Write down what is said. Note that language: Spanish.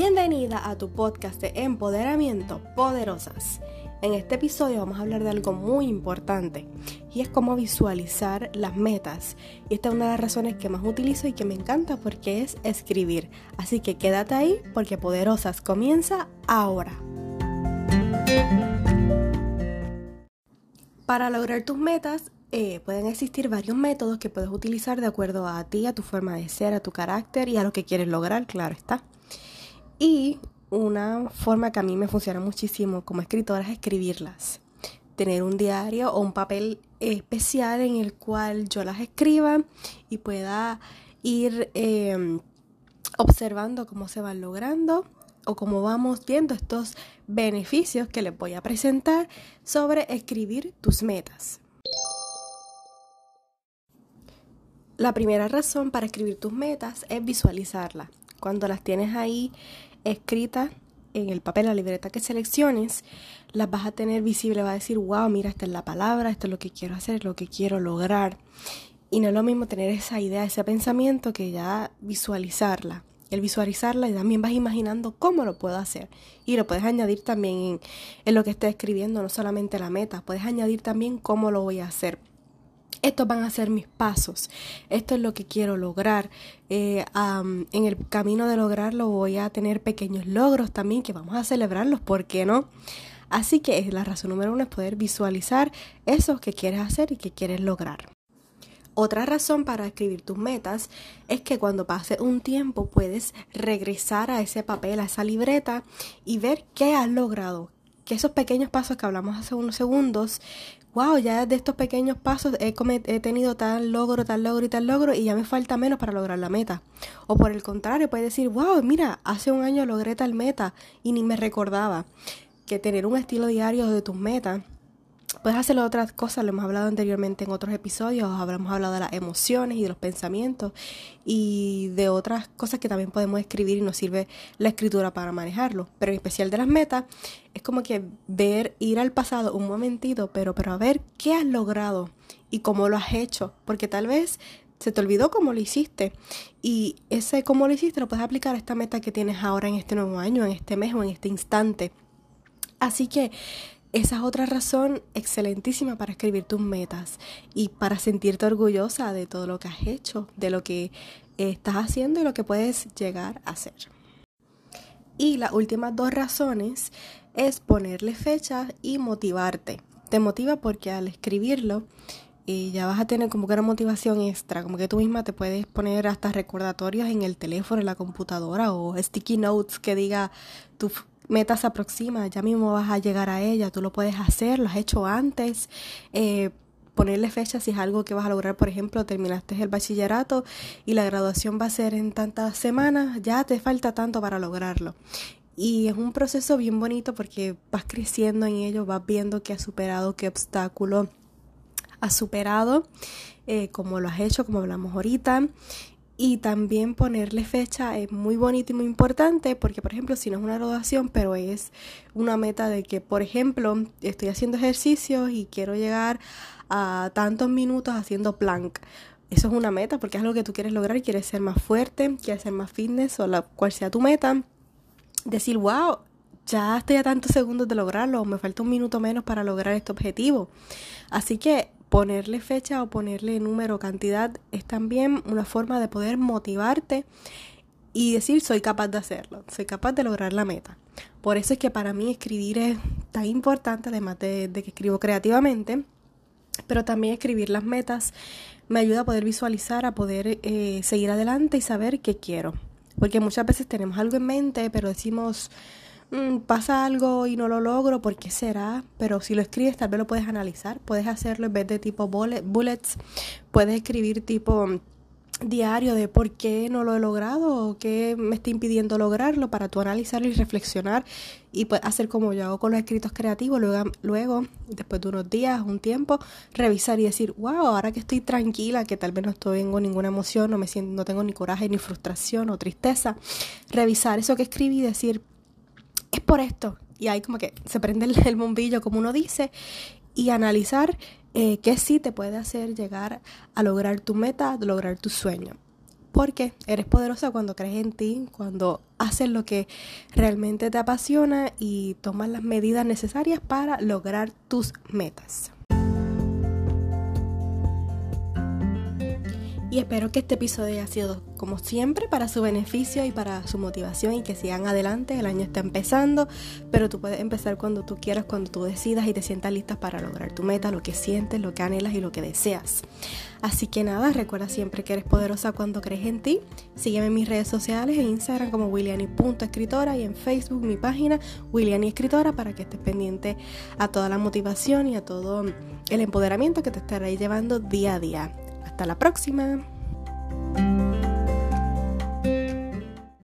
Bienvenida a tu podcast de empoderamiento poderosas. En este episodio vamos a hablar de algo muy importante y es cómo visualizar las metas. Y esta es una de las razones que más utilizo y que me encanta porque es escribir. Así que quédate ahí porque Poderosas comienza ahora. Para lograr tus metas eh, pueden existir varios métodos que puedes utilizar de acuerdo a ti, a tu forma de ser, a tu carácter y a lo que quieres lograr, claro está. Y una forma que a mí me funciona muchísimo como escritora es escribirlas. Tener un diario o un papel especial en el cual yo las escriba y pueda ir em, observando cómo se van logrando o cómo vamos viendo estos beneficios que les voy a presentar sobre escribir tus metas. La primera razón para escribir tus metas es visualizarlas. Cuando las tienes ahí escrita en el papel, la libreta que selecciones, las vas a tener visible, va a decir, wow, mira, esta es la palabra, esto es lo que quiero hacer, lo que quiero lograr. Y no es lo mismo tener esa idea, ese pensamiento, que ya visualizarla. El visualizarla y también vas imaginando cómo lo puedo hacer. Y lo puedes añadir también en, en lo que estés escribiendo, no solamente la meta, puedes añadir también cómo lo voy a hacer estos van a ser mis pasos, esto es lo que quiero lograr. Eh, en el camino de lograrlo voy a tener pequeños logros también que vamos a celebrarlos, ¿por qué no? Así que la razón número uno es poder visualizar eso que quieres hacer y que quieres lograr. Otra razón para escribir tus metas es que cuando pase un tiempo puedes regresar a ese papel, a esa libreta y ver qué has logrado, que esos pequeños pasos que hablamos hace unos segundos wow, ya de estos pequeños pasos he, he, tenido tal logro, tal logro y tal logro y ya me falta menos para lograr la meta. O por el contrario, puedes decir, wow, mira, hace un año logré tal meta y ni me recordaba que tener un estilo diario de tus metas Puedes hacerlo otras cosas, lo hemos hablado anteriormente en otros episodios, habremos hablado de las emociones y de los pensamientos y de otras cosas que también podemos escribir y nos sirve la escritura para manejarlo. Pero en especial de las metas, es como que ver, ir al pasado un momentito, pero, pero a ver qué has logrado y cómo lo has hecho, porque tal vez se te olvidó cómo lo hiciste y ese cómo lo hiciste lo puedes aplicar a esta meta que tienes ahora en este nuevo año, en este mes o en este instante. Así que esa es otra razón excelentísima para escribir tus metas y para sentirte orgullosa de todo lo que has hecho, de lo que estás haciendo y lo que puedes llegar a hacer. Y las últimas dos razones es ponerle fecha y motivarte. Te motiva porque al escribirlo eh, ya vas a tener como que una motivación extra, como que tú misma te puedes poner hasta recordatorios en el teléfono, en la computadora o sticky notes que diga tu meta se aproxima, ya mismo vas a llegar a ella, tú lo puedes hacer, lo has hecho antes. Eh, ponerle fecha si es algo que vas a lograr, por ejemplo, terminaste el bachillerato y la graduación va a ser en tantas semanas, ya te falta tanto para lograrlo. Y es un proceso bien bonito porque vas creciendo en ello, vas viendo qué has superado, qué obstáculo has superado, eh, como lo has hecho, como hablamos ahorita y también ponerle fecha es muy bonito y muy importante porque, por ejemplo, si no es una graduación, pero es una meta de que, por ejemplo, estoy haciendo ejercicios y quiero llegar a tantos minutos haciendo plank. Eso es una meta porque es algo que tú quieres lograr, quieres ser más fuerte, quieres ser más fitness o la cual sea tu meta. Decir, wow, ya estoy a tantos segundos de lograrlo, me falta un minuto menos para lograr este objetivo. Así que ponerle fecha o ponerle número o cantidad es también una forma de poder motivarte y decir soy capaz de hacerlo, soy capaz de lograr la meta. Por eso es que para mí escribir es tan importante, además de, que escribo creativamente, pero también escribir las metas me ayuda a poder visualizar, a poder eh, seguir adelante y saber qué quiero. Porque muchas veces tenemos algo en mente, pero decimos, Mm, pasa algo y no lo logro, ¿por qué será? Pero si lo escribes tal vez lo puedes analizar, puedes hacerlo en vez de tipo bullets, puedes escribir tipo diario de por qué no lo he logrado o qué me está impidiendo lograrlo para tú analizarlo y reflexionar y pues hacer como yo hago con los escritos creativos, luego, luego después de unos días, un tiempo, revisar y decir, wow, ahora que estoy tranquila, que tal vez no tengo ninguna emoción, no me siento, no tengo ni coraje, ni frustración o tristeza, revisar eso que escribí y decir, es por esto. Y ahí como que se prende el, bombillo, como uno dice, y analizar eh, qué sí te puede hacer llegar a lograr tu meta, lograr tu sueño. porque eres poderosa cuando crees en ti, cuando haces lo que realmente te apasiona y tomas las medidas necesarias para lograr tus metas. Y espero que este episodio haya sido, como siempre, para su beneficio y para su motivación y que sigan adelante. El año está empezando, pero tú puedes empezar cuando tú quieras, cuando tú decidas y te sientas lista para lograr tu meta, lo que sientes, lo que anhelas y lo que deseas. Así que nada, recuerda siempre que eres poderosa cuando crees en ti. Sígueme en mis redes sociales, en Instagram como williani.escritora y en Facebook mi página Williani Escritora para que estés pendiente a toda la motivación y a todo el empoderamiento que te estaré llevando día a día. Hasta la próxima.